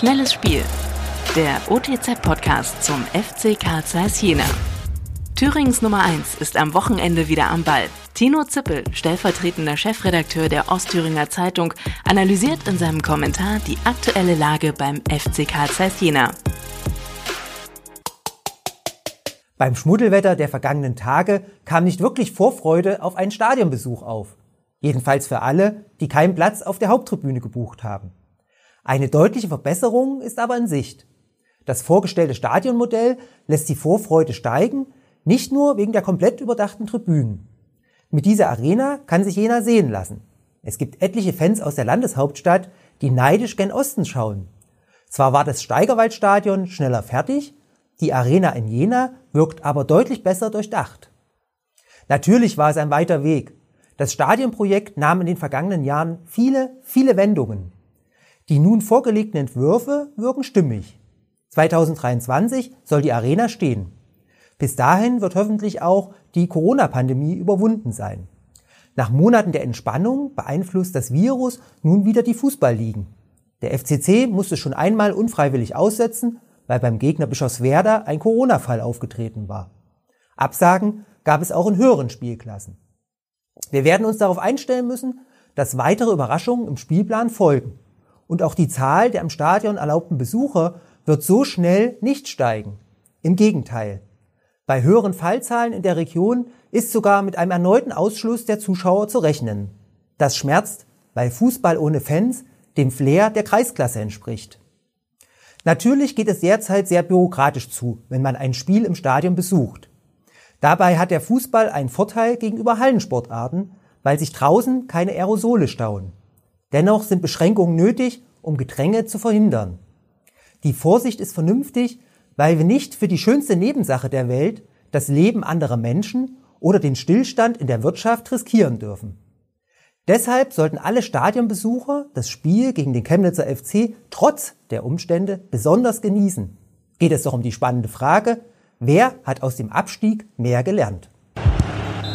Schnelles Spiel. Der OTZ-Podcast zum FC Karl Zeiss Jena. Thürings Nummer 1 ist am Wochenende wieder am Ball. Tino Zippel, stellvertretender Chefredakteur der Ostthüringer Zeitung, analysiert in seinem Kommentar die aktuelle Lage beim FC Karl Zeiss Jena. Beim Schmuddelwetter der vergangenen Tage kam nicht wirklich Vorfreude auf einen Stadionbesuch auf. Jedenfalls für alle, die keinen Platz auf der Haupttribüne gebucht haben. Eine deutliche Verbesserung ist aber in Sicht. Das vorgestellte Stadionmodell lässt die Vorfreude steigen, nicht nur wegen der komplett überdachten Tribünen. Mit dieser Arena kann sich Jena sehen lassen. Es gibt etliche Fans aus der Landeshauptstadt, die neidisch gen Osten schauen. Zwar war das Steigerwaldstadion schneller fertig, die Arena in Jena wirkt aber deutlich besser durchdacht. Natürlich war es ein weiter Weg. Das Stadionprojekt nahm in den vergangenen Jahren viele, viele Wendungen. Die nun vorgelegten Entwürfe wirken stimmig. 2023 soll die Arena stehen. Bis dahin wird hoffentlich auch die Corona-Pandemie überwunden sein. Nach Monaten der Entspannung beeinflusst das Virus nun wieder die Fußballligen. Der FCC musste schon einmal unfreiwillig aussetzen, weil beim Gegner Bischofswerda ein Corona-Fall aufgetreten war. Absagen gab es auch in höheren Spielklassen. Wir werden uns darauf einstellen müssen, dass weitere Überraschungen im Spielplan folgen. Und auch die Zahl der im Stadion erlaubten Besucher wird so schnell nicht steigen. Im Gegenteil. Bei höheren Fallzahlen in der Region ist sogar mit einem erneuten Ausschluss der Zuschauer zu rechnen. Das schmerzt, weil Fußball ohne Fans dem Flair der Kreisklasse entspricht. Natürlich geht es derzeit sehr bürokratisch zu, wenn man ein Spiel im Stadion besucht. Dabei hat der Fußball einen Vorteil gegenüber Hallensportarten, weil sich draußen keine Aerosole stauen. Dennoch sind Beschränkungen nötig, um Gedränge zu verhindern. Die Vorsicht ist vernünftig, weil wir nicht für die schönste Nebensache der Welt, das Leben anderer Menschen oder den Stillstand in der Wirtschaft riskieren dürfen. Deshalb sollten alle Stadionbesucher das Spiel gegen den Chemnitzer FC trotz der Umstände besonders genießen. Geht es doch um die spannende Frage, wer hat aus dem Abstieg mehr gelernt?